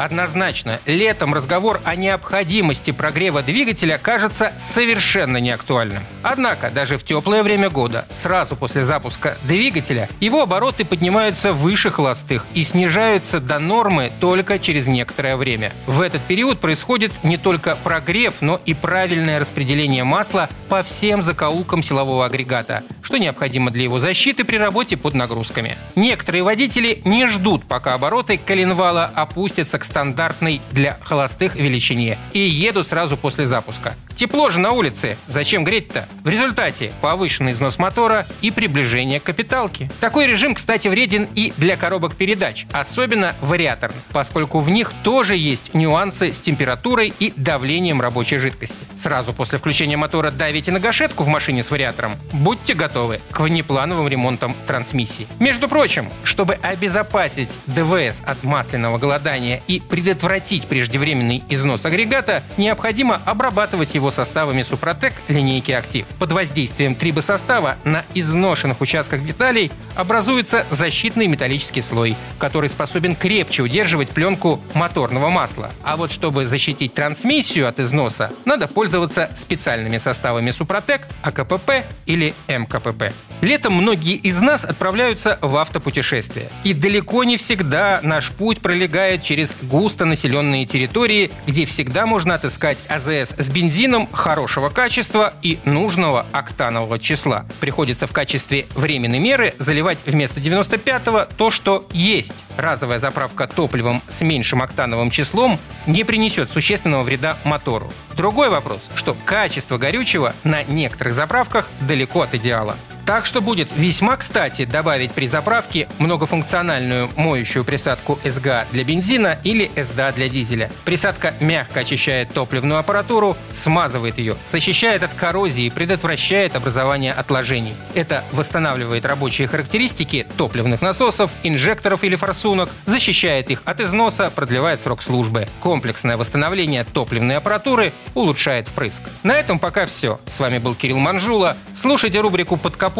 Однозначно, летом разговор о необходимости прогрева двигателя кажется совершенно неактуальным. Однако, даже в теплое время года, сразу после запуска двигателя, его обороты поднимаются выше холостых и снижаются до нормы только через некоторое время. В этот период происходит не только прогрев, но и правильное распределение масла по всем закоулкам силового агрегата, что необходимо для его защиты при работе под нагрузками. Некоторые водители не ждут, пока обороты коленвала опустятся к стандартной для холостых величине и еду сразу после запуска. Тепло же на улице, зачем греть-то? В результате повышенный износ мотора и приближение к капиталке. Такой режим, кстати, вреден и для коробок передач, особенно вариаторных, поскольку в них тоже есть нюансы с температурой и давлением рабочей жидкости. Сразу после включения мотора давите на гашетку в машине с вариатором. Будьте готовы к внеплановым ремонтам трансмиссии. Между прочим, чтобы обезопасить ДВС от масляного голодания и предотвратить преждевременный износ агрегата, необходимо обрабатывать его составами Супротек линейки Актив. Под воздействием трибосостава на изношенных участках деталей образуется защитный металлический слой, который способен крепче удерживать пленку моторного масла. А вот чтобы защитить трансмиссию от износа, надо пользоваться специальными составами Супротек, АКПП или МКПП. Летом многие из нас отправляются в автопутешествие. И далеко не всегда наш путь пролегает через густонаселенные территории, где всегда можно отыскать АЗС с бензином хорошего качества и нужного октанового числа. Приходится в качестве временной меры заливать вместо 95-го то, что есть. Разовая заправка топливом с меньшим октановым числом не принесет существенного вреда мотору. Другой вопрос, что качество горючего на некоторых заправках далеко от идеала. Так что будет весьма кстати добавить при заправке многофункциональную моющую присадку СГА для бензина или СДА для дизеля. Присадка мягко очищает топливную аппаратуру, смазывает ее, защищает от коррозии и предотвращает образование отложений. Это восстанавливает рабочие характеристики топливных насосов, инжекторов или форсунок, защищает их от износа, продлевает срок службы. Комплексное восстановление топливной аппаратуры улучшает впрыск. На этом пока все. С вами был Кирилл Манжула. Слушайте рубрику «Под капотом»